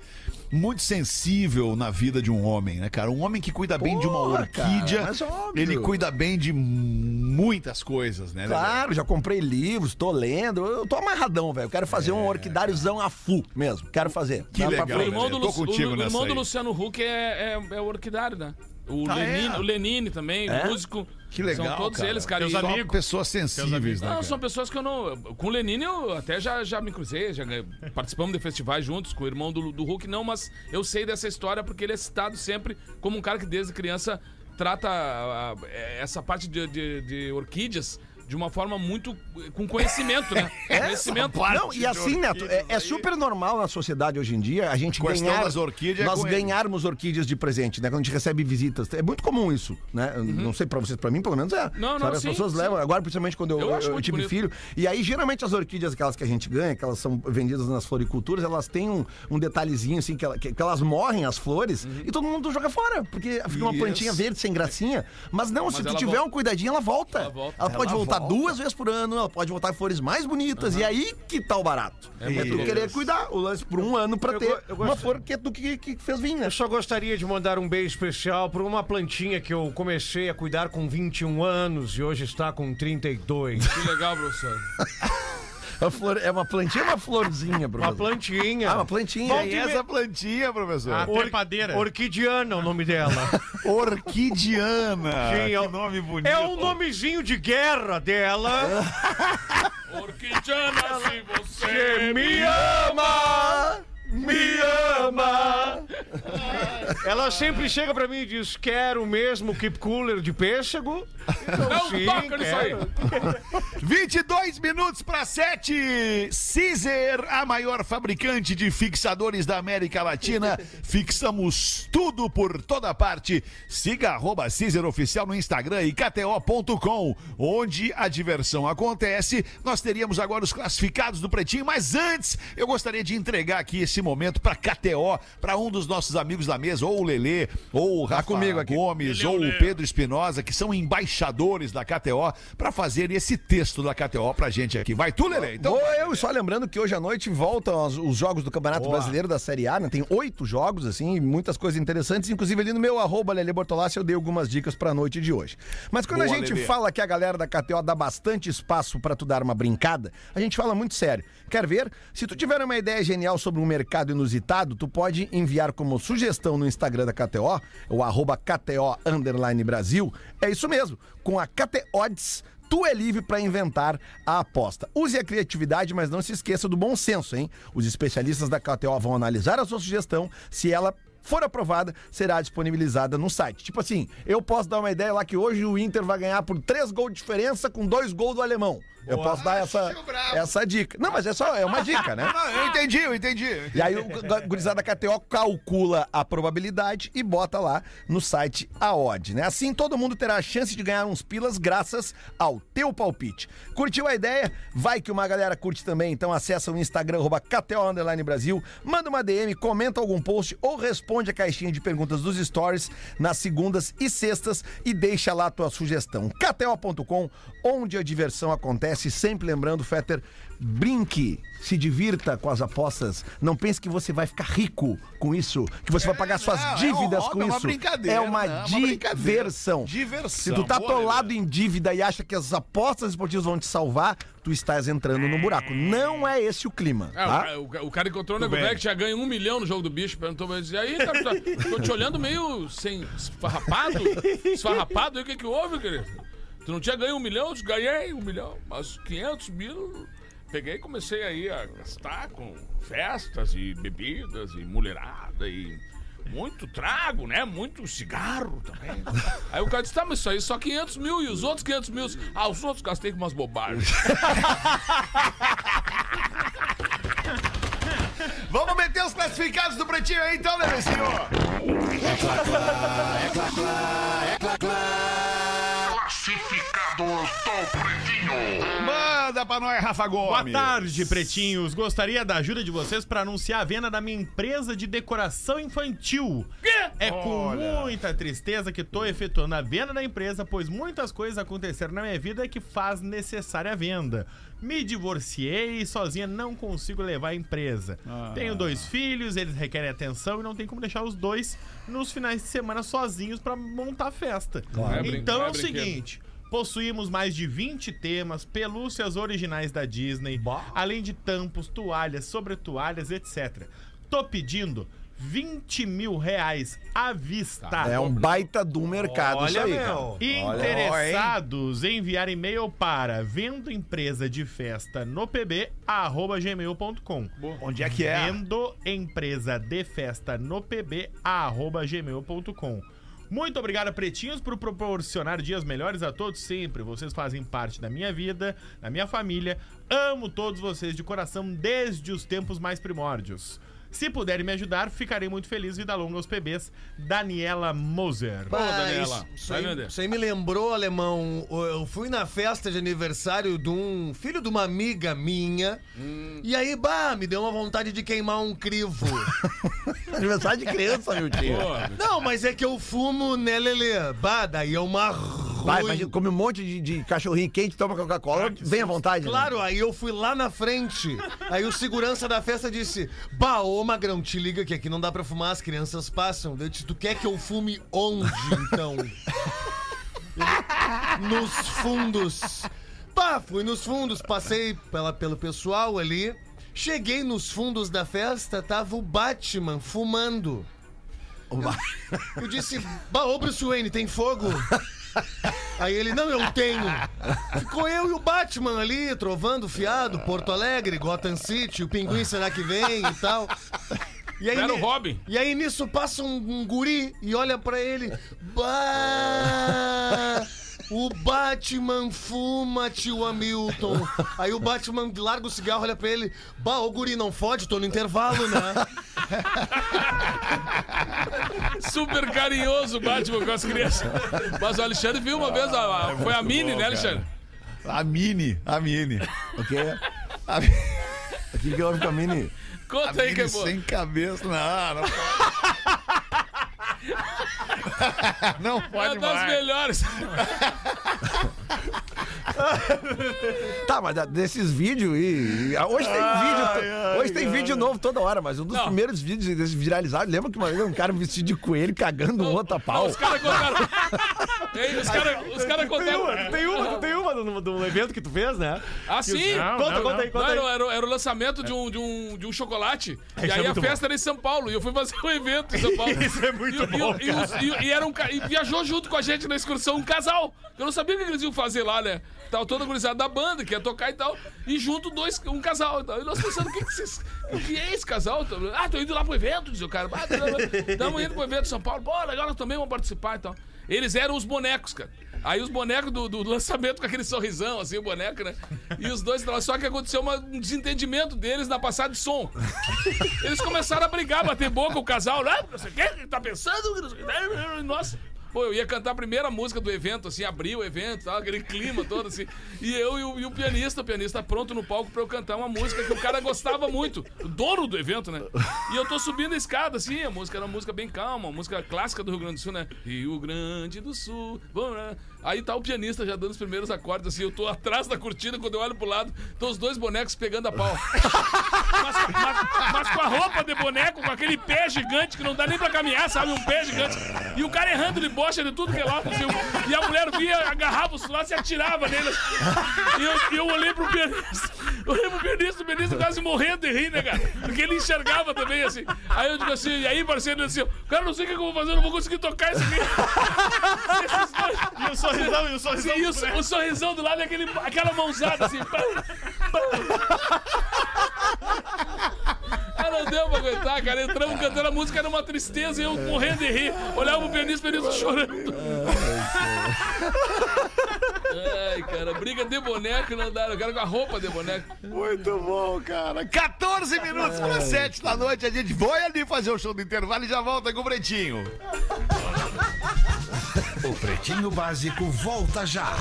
muito sensível na vida de um homem, né, cara? Um homem que cuida bem de uma Porra, cara, orquídea, mas óbvio. ele cuida bem de muitas coisas, né? Claro, já comprei livros, tô lendo. Eu tô amarradão, velho. Eu quero fazer um orquidáriozão a full mesmo. Quero fazer. Que Dá pra legal, frente. O irmão, do, Tô Lu- contigo o, o nessa irmão do. Luciano Huck é, é, é orquidário, né? O, Ah, Lenine, é? o Lenine também, É? músico. Que legal, São todos cara. eles, cara. Teus E- amigos. pessoas sensíveis, né, Não, cara? são pessoas que eu não. Com o Lenine eu até já, já me cruzei, já participamos de festivais juntos, com o irmão do, do Hulk, não, mas eu sei dessa história porque ele é citado sempre como um cara que desde criança trata a- a- essa parte de, de- de orquídeas de uma forma muito. com conhecimento, né? conhecimento. Não, e assim, Neto, é, é super normal na sociedade hoje em dia a gente Questão ganhar. das orquídeas é nós ele. ganharmos orquídeas de presente, né? Quando a gente recebe visitas. É muito comum isso, né? Não sei pra vocês, pra mim, pelo menos é. Uhum. Não, não, Sabe? As sim, pessoas sim. levam, agora, principalmente quando eu, Eu eu- tive bonito. filho. E aí, geralmente, as orquídeas, aquelas que a gente ganha, que elas são vendidas nas floriculturas, elas têm um, um detalhezinho, assim, que, ela- que- que elas morrem, as flores, Uhum. e todo mundo joga fora. Porque fica uma Isso. plantinha verde sem gracinha. Mas não, se tu ela tiver volta. um cuidadinho, ela volta. Ela volta. pode Ela voltar volta. Duas vezes por ano, ela pode voltar em flores mais bonitas. E aí que tá o barato. É, tu muito querer cuidar o lance por um ano pra Eu ter go- eu uma flor que é do que, que fez vir, né? Eu só gostaria de mandar um beijo especial para uma plantinha que eu comecei a cuidar com 21 anos e hoje está com 32. Que legal, professor. A flor, é uma plantinha ou uma florzinha, bro? Uma plantinha. Ah, uma plantinha. Quem é essa plantinha, professor? A trepadeira. Orquidiana é o nome dela. Orquidiana. Sim, que é o- nome bonito. É o nomezinho de guerra dela. Orquidiana, se você Que me ama! Me ama! Ela sempre chega pra mim e diz: Quero mesmo keep cooler de pêssego. Então, Não sim, toca nisso aí. quero. 22 minutos para 7. Caesar, a maior fabricante de fixadores da América Latina. Fixamos tudo por toda parte. Siga arroba Caesar Oficial no Instagram e KTO.com, onde a diversão acontece. Nós teríamos agora os classificados do Pretinho, mas antes eu gostaria de entregar aqui esse momento para KTO, para um dos nossos amigos da mesa, ou o Lelê, ou o Rafa comigo aqui. Gomes, ou o Pedro Espinosa, que são embaixadores da KTO, para fazer esse texto da KTO pra gente aqui. Vai tu, Lelê? Então, Vou eu, só lembrando que hoje à noite voltam os, os jogos do Campeonato Brasileiro da Série A, né? Tem oito jogos, assim, muitas coisas interessantes. Inclusive ali no meu arroba Lele Bortolassi eu dei algumas dicas pra noite de hoje. Mas quando Boa, a gente Lelê. fala que a galera da KTO dá bastante espaço pra tu dar uma brincada, a gente fala muito sério. Quer ver? Se tu tiver uma ideia genial sobre um mercado inusitado, tu pode enviar como sugestão no Instagram da KTO, o arroba KTO Brasil. É isso mesmo. Com a KTO Odds, Tu é livre para inventar a aposta. Use a criatividade, mas não se esqueça do bom senso, hein? Os especialistas da KTO vão analisar a sua sugestão. Se ela for aprovada, será disponibilizada no site. Tipo assim, eu posso dar uma ideia lá que hoje o Inter vai ganhar por três gols de diferença com dois gols do alemão. Eu posso dar essa, essa dica. Não, mas é só é uma dica, né? Ah, eu entendi, eu entendi. E aí o gu- gurizada KTO calcula a probabilidade e bota lá no site a odd, né? Assim todo mundo terá a chance de ganhar uns pilas graças ao teu palpite. Curtiu a ideia? Vai que uma galera curte também, então acessa o Instagram arroba KTO Brasil, manda uma DM, comenta algum post ou responde a caixinha de perguntas dos stories nas segundas e sextas e deixa lá a tua sugestão. KTO.com, onde a diversão acontece, sempre lembrando, Fetter, brinque, se divirta com as apostas. Não pense que você vai ficar rico com isso, que você vai pagar suas não, é um dívidas hobby, com é uma isso. brincadeira, É uma né? É uma diversão. Diversão. Se tu tá Boa, atolado em dívida e acha que as apostas esportivas vão te salvar, tu estás entrando no buraco. Não é esse o clima, É, o tá? ca- o, ca- o cara encontrou o nego velho que já ganha um milhão no jogo do bicho, perguntou pra ele, e aí, cara, tá, tô te olhando meio sem esfarrapado, esfarrapado, aí o que que houve, querido? Tu não tinha ganho um milhão? Eu ganhei um milhão, mas 500 mil, peguei e comecei aí a gastar com festas e bebidas e mulherada e muito trago, né? Muito cigarro também. Aí o cara disse, tá, mas isso aí só 500 mil e os outros 500 mil? Ah, os outros gastei com umas bobagens. Vamos meter os classificados do Pretinho aí então, né, senhor? Classificados pra nós, Rafa Boa Gomes. tarde, pretinhos. Gostaria da ajuda de vocês para anunciar a venda da minha empresa de decoração infantil. É com muita tristeza que tô efetuando a venda da empresa, pois muitas coisas aconteceram na minha vida que faz necessária a venda. Me divorciei e sozinha não consigo levar a empresa. Tenho dois filhos, eles requerem atenção e não tem como deixar os dois nos finais de semana sozinhos para montar a festa. É brin- Então é é o brinquedo. seguinte. Possuímos mais de 20 temas, pelúcias originais da Disney, além de tampos, toalhas, sobretoalhas, etc. Tô pedindo 20 mil reais à vista. É um baita do mercado isso Olha, aí, cara. meu. Interessados em enviar e-mail para vendo empresa de festa no pb arroba gmail.com. Onde é que é? Vendo empresa de festa no pb arroba gmail.com. Muito obrigado, Pretinhos, por proporcionar dias melhores a todos sempre. Vocês fazem parte da minha vida, da minha família. Amo todos vocês de coração desde os tempos mais primórdios. Se puderem me ajudar, ficarei muito feliz. Vida longa aos PBs. Daniela Moser. Ô, Daniela, isso, aí, vender. isso aí me lembrou, alemão. Eu fui na festa de aniversário de um filho de uma amiga minha. E aí, bah, me deu uma vontade de queimar um crivo. Aniversário de criança, meu tio. Não, mas é que eu fumo, né, Lelê? Bah, daí é uma. Vai, ruim. imagina, come um monte de, de cachorrinho quente, toma Coca-Cola, vem à vontade. né? Claro, aí eu fui lá na frente. Aí o segurança da festa disse: Bah, ô Magrão, te liga que aqui não dá pra fumar, as crianças passam. Eu disse: Tu quer que eu fume onde, então? Nos fundos. Pá, fui nos fundos, passei pela, pelo pessoal ali. Cheguei nos fundos da festa, tava o Batman fumando. Eu disse, bah, ô Bruce Wayne, tem fogo? Aí ele, não, eu tenho. Ficou eu e o Batman ali, trovando fiado, Porto Alegre, Gotham City, o pinguim será que vem e tal. E aí, Era o Robin. E aí nisso passa um, um guri e olha pra ele. Bah! O Batman fuma, tio Hamilton. Aí o Batman larga o cigarro, olha pra ele. Bah, ô guri, não fode, tô no intervalo, né? super carinhoso o Batman com as crianças. Mas o Alexandre viu uma vez, a- a- foi a Mini, né, Alexandre? A Mini, a Mini. O quê? A O que que houve com a Mini? Conta aí que é Mini bom. sem cabeça. Não, não pode. não É pode das mais. melhores. Tá, mas desses vídeos e. e- Hoje tem vídeo. hoje tem vídeo novo toda hora, mas um dos Não. primeiros vídeos desses viralizados. Lembra que uma vez um cara vestido de coelho cagando um outro a Não, pau? os caras contaram. Os caras cara Tem uma, contaram. tem uma, tem uma do, do evento que tu fez, né? Ah, sim? Não, conta, não, conta não. aí, conta aí. era, era, era o lançamento de um, de um, de um chocolate. e Isso é aí a festa era em São Paulo. E eu fui fazer um evento em São Paulo. Isso é muito e, bom, e, e- e era um, e viajou junto com a gente na excursão um casal. Eu não sabia o que eles iam fazer lá, né? Tava toda gurizada da banda, que ia tocar e tal. E junto dois, um casal. e tal. E nós pensando, o que, que, vocês, o que é esse casal? Ah, tô indo lá pro evento, diz o cara. Ah, Estamos indo pro evento de São Paulo. Legal, nós também vamos participar e tal. Eles eram os bonecos, cara. Aí os bonecos do, do lançamento com aquele sorrisão, assim, o boneco, né? E os dois. Só que aconteceu uma- um desentendimento deles na passada de som. Eles começaram a brigar, bater boca, o casal lá, não sei o que, tá pensando, que. Nossa. Pô, eu ia cantar a primeira música do evento, assim, abrir o evento, tal, aquele clima todo, assim. E eu e o, e o pianista, o pianista pronto no palco pra eu cantar uma música que o cara gostava muito, o dono do evento, né? E eu tô subindo a escada, assim, a música era uma música bem calma, uma música clássica do Rio Grande do Sul, né? Rio Grande do Sul. vamos lá. Aí tá o pianista já dando os primeiros acordes, assim, eu tô atrás da cortina, quando eu olho pro lado, estão os dois bonecos pegando a pau. Mas, mas- mas com a roupa de boneco, com aquele pé gigante que não dá nem pra caminhar, sabe? Um pé gigante. E o cara errando de bocha de tudo que é lado. Assim, e a mulher via, agarrava os lados e atirava nele. E eu, eu olhei pro pianista. Eu olhei pro pianista, o pianista quase morrendo de rir, né, cara? Porque ele enxergava também, assim. Aí eu digo assim, e aí, parceiro, ele disse assim, cara, não sei o que eu vou fazer, eu não vou conseguir tocar isso aqui. E o sorrisão, e o sorrisão. Sim, e o, o sorrisão do lado é aquele, aquela mãozada assim. pá, pá. Ah, não deu pra aguentar, cara. Entramos cantando a música, era uma tristeza e eu morrendo de rir. Olhava pro pianista, o pianista chorando. Ai, cara, briga de boneco não dá. Eu quero com a roupa de boneco. Muito bom, cara. 14 minutos para 7 da noite. A gente vai ali fazer o show do intervalo e já volta com o Pretinho. O Pretinho Básico volta já.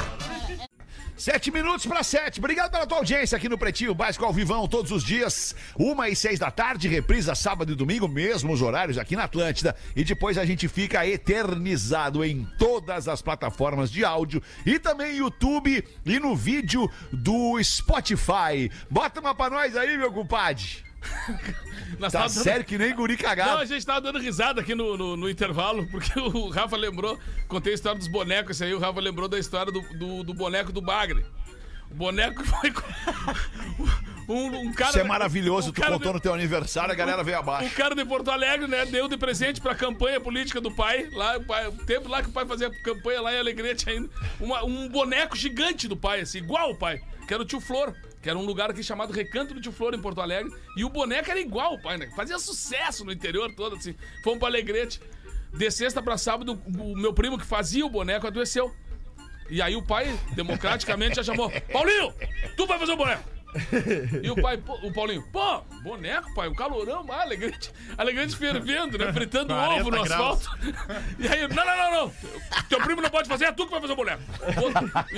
Sete minutos para sete. Obrigado pela tua audiência aqui no Pretinho Básico ao Vivão, todos os dias, uma e seis da tarde, reprisa sábado e domingo, mesmos horários aqui na Atlântida. E depois a gente fica eternizado em todas as plataformas de áudio e também YouTube e no vídeo do Spotify. Bota uma pra nós aí, meu compadre. Nós Tá dando- sério que nem guri Não, cagado. a gente tava dando risada aqui no, no, no intervalo, porque o Rafa lembrou, contei a história dos bonecos, esse aí o Rafa lembrou da história do, do, do boneco do Bagre. O boneco foi. Um, um cara. Isso é maravilhoso, um tu contou de- no teu aniversário, a galera veio O abaixo. cara de Porto Alegre, né, deu de presente pra campanha política do pai, lá, o pai- o tempo lá que o pai fazia campanha lá em Alegrete ainda, uma- um boneco gigante do pai, assim, igual o pai, que era o tio Flor, que era um lugar aqui chamado Recanto do Tio Flor, em Porto Alegre, e o boneco era igual pai, né, fazia sucesso no interior todo, assim, fomos pra Alegrete, de sexta pra sábado, o meu primo que fazia o boneco adoeceu, e aí o pai, democraticamente, já chamou, Paulinho, tu vai fazer o boneco. E o pai, pô, o Paulinho, pô, boneco, pai, o calorão, ah, alegrete fervendo, né? Fritando 40 ovo no graus. asfalto. E aí, não, não, não, não. Teu primo não pode fazer, é tu que vai fazer o boneco.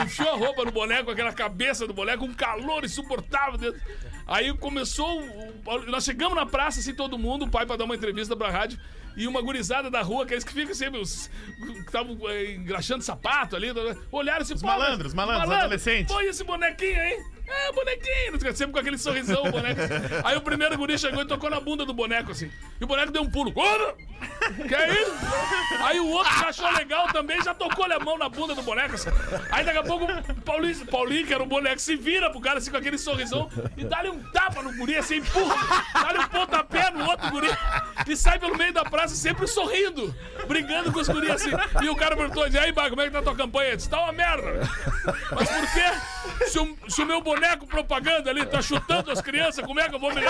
Enfiou a roupa no boneco, aquela cabeça do boneco, um calor insuportável dentro. Aí começou. o- nós chegamos na praça, assim, todo mundo, o pai pra dar uma entrevista pra rádio. E uma gurizada da rua, aqueles que ficam sempre, os que estavam eh, engraxando sapato ali, olharam assim, pô, malandros, mas- malandros, adolescentes. Pô, e esse bonequinho aí? É, bonequinho, sempre com aquele sorrisão, o boneco. Aí o primeiro guri chegou e tocou na bunda do boneco, assim. E o boneco deu um pulo. Ora! Que é isso? Aí o outro já achou legal também, já tocou a mão na bunda do boneco. assim. Aí daqui a pouco o Paulinho, Paulinho, que era o boneco, se vira pro cara assim com aquele sorrisão e dá-lhe um tapa no guri, assim, empurra. Dá-lhe um pontapé no outro guri e sai pelo meio da praça sempre sorrindo, brigando com os guris assim. E o cara perguntou, e aí, Bago, como é que tá a tua campanha? Eu disse, tá uma merda. Mas por quê? Se o, se o meu boneco propaganda ali tá chutando as crianças, como é que eu vou me?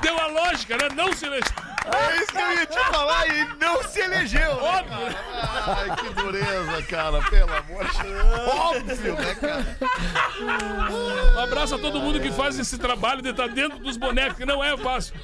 Deu a lógica, né? Não se elegeu. É isso que eu ia te falar e não se elegeu. né, Óbvio. Ai, que dureza, cara, pelo amor de Deus. Óbvio, né, cara? Um abraço a todo mundo que faz esse trabalho de estar dentro dos bonecos, que não é fácil.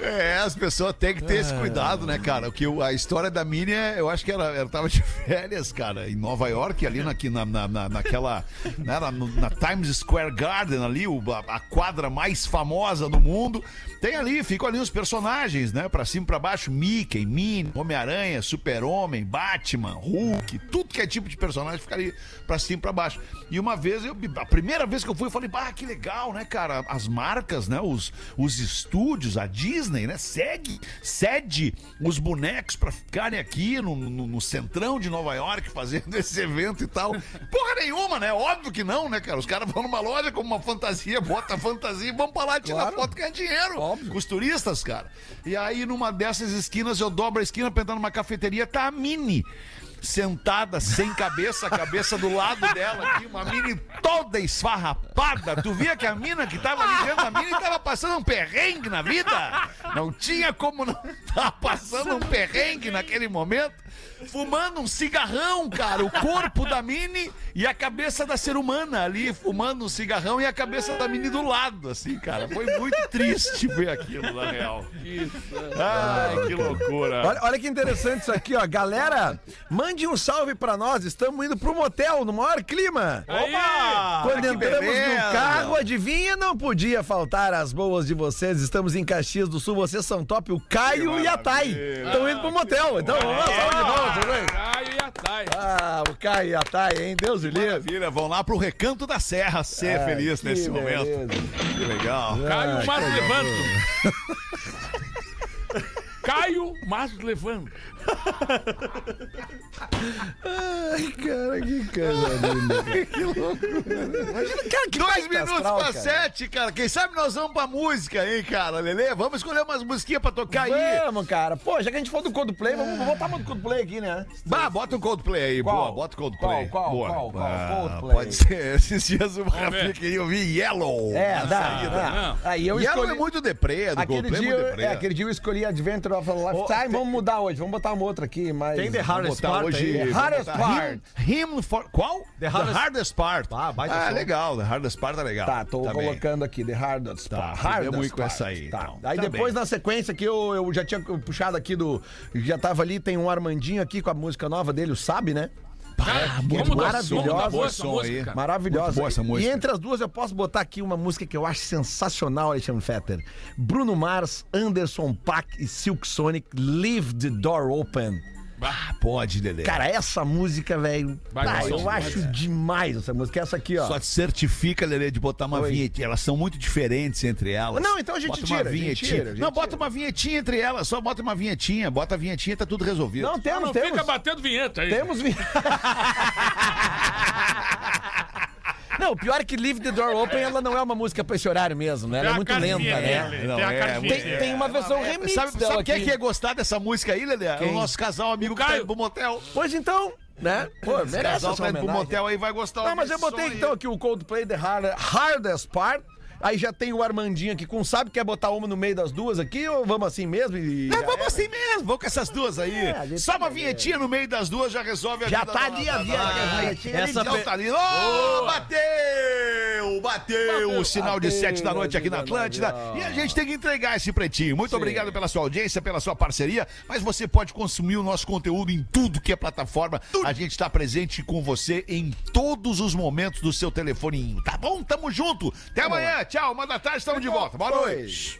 É, as pessoas têm que ter esse cuidado, né, cara? Que a história da Mini, é- eu acho que ela, ela tava de férias, cara, em Nova York, ali na, na, na, na- naquela. né, na, na Times Square Garden, ali, o- a, a quadra mais famosa do mundo. Tem ali, ficam ali os personagens, né? Pra cima e pra baixo: Mickey, Minnie, Homem-Aranha, Super-Homem, Batman, Hulk, tudo que é tipo de personagem fica ali pra cima e pra baixo. E uma vez, eu, a primeira vez que eu fui, eu falei, bah, que legal, né, cara? As marcas, né? Os, os estúdios, a Disney, né? Segue, cede os bonecos pra ficarem aqui no, no, no centrão de Nova York fazendo esse evento e tal. Porra nenhuma, né? Óbvio que não, né, cara? Os caras vão numa loja com uma fantasia, bota a fantasia e vão pra lá tirar foto e ganhar dinheiro. Óbvio. Com os turistas, cara. E aí, numa dessas esquinas, eu dobro a esquina pra entrar numa cafeteria, tá a Mini. Sentada, sem cabeça, a cabeça do lado dela aqui, uma mini toda esfarrapada. Tu via que a mina que tava ali dentro da mini tava passando um perrengue na vida? Não tinha como não tava passando um perrengue naquele momento. Fumando um cigarrão, cara. O corpo da Mini e a cabeça da ser humana ali fumando um cigarrão e a cabeça da Mini do lado, assim, cara. Foi muito triste ver aquilo, na real. Ai, que loucura. Olha, olha que interessante isso aqui, ó. Galera, mande um salve pra nós. Estamos indo pro motel, no maior clima. Opa! Quando que entramos no carro, adivinha? Não podia faltar as boas de vocês. Estamos em Caxias do Sul, vocês são top. O Caio e a Thay estão indo pro motel. Então, vamos lá, salve de volta, tudo bem? Caio e a Thay. Ah, o Caio e a Thay, hein? Deus o livre. Maravilha, vão lá pro Recanto da Serra ser Ah, feliz nesse momento. beleza. Que legal. Caio, Ah, mas coisa levanto. Caio, mas levanto. Ai, cara, que coisa linda. que loucura. Imagina, cara, que Dois minutos astral, pra cara. sete, cara. Quem sabe nós vamos pra música, hein, cara, Lelê? Vamos escolher umas musiquinhas pra tocar aí. Vamos, cara. Pô, já que a gente for do Coldplay, vamos botar uma do Coldplay aqui, né? Bah, bota um Coldplay aí, Qual? boa. Bota o Coldplay. Qual, qual, boa. qual, qual? Ah, Coldplay. Pode ser. Esses dias o Rafinha queria ouvir Yellow. É, dá. saída. dá. Aí eu Yellow escolhi... é muito deprê, do Aquele Coldplay dia, é muito deprê. é, aquele dia eu escolhi Adventure of a Lifetime. vamos mudar hoje, vamos botar uma outra aqui, mas... Tem The Hardest Part hoje. aí. vamos Hardest Part. Hymn, Hymn for... Qual? The Hardest- Part. Ah, baita Ah, som. legal. The Hardest Part é legal. Tá, tô bem. colocando aqui, The Hardest Tá, Part. Hardest muito com essa aí, Tá. então. Aí Tá depois, bem. na sequência aqui, eu, eu já tinha puxado aqui do... Já tava ali, tem um Armandinho aqui com a música nova dele, o Sabe, né? Cara, muito vamos dar- maravilhosa. boa essa música, cara. Maravilhosa. Muito boa essa música. E entre as duas eu posso botar aqui uma música que eu acho sensacional, Alexandre Fetter. Bruno Mars, Anderson Paak e Silk Sonic, Leave the Door Open. Ah, pode, Lelê. Cara, essa música, velho, Vai, ah, vai, eu vai, acho demais essa música. Essa aqui, ó. Só te certifica, Lelê, de botar uma Oi. vinheta. Elas são muito diferentes entre elas. Não, então a gente bota tira, uma vinhetinha. tira, não, bota tira. uma vinhetinha entre elas. Só bota uma vinhetinha. Bota a vinhetinha, tá tudo resolvido. Não, temos, Não temos. fica batendo vinheta aí. Temos vi- Não, o pior é que Leave the Door Open, ela não é uma música pra esse horário mesmo, né? Ela é muito lenta, né? Não, é, tem- uma versão remix Sabe, dela sabe quem é que ia gostar dessa música aí, Lelê? Quem? O nosso casal amigo que tá Caio. indo pro motel. Pois então, né? Pô, merece essa tá indo pro homenagem. motel aí, vai gostar Não, mas eu botei então aqui o Coldplay The Hard- Hardest Part. Aí já tem o Armandinho aqui com sabe quer botar uma no meio das duas aqui ou vamos assim mesmo e É, vamos assim mesmo, vamos com essas duas aí. É, Só uma tá vinhetinha no meio das duas já resolve a Já vida tá da- ali a vinhetinha Essa pe- tá ali. Ô, bateu! Bateu o sinal de Bateu, sete da noite aqui na Atlântida. E a gente tem que entregar esse pretinho. Muito obrigado pela sua audiência, pela sua parceria. Mas você pode consumir o nosso conteúdo em tudo que é plataforma. A gente está presente com você em todos os momentos do seu telefoninho. Tá bom? Tamo junto. Até amanhã. Tchau, uma da tarde, estamos de volta. Boa noite.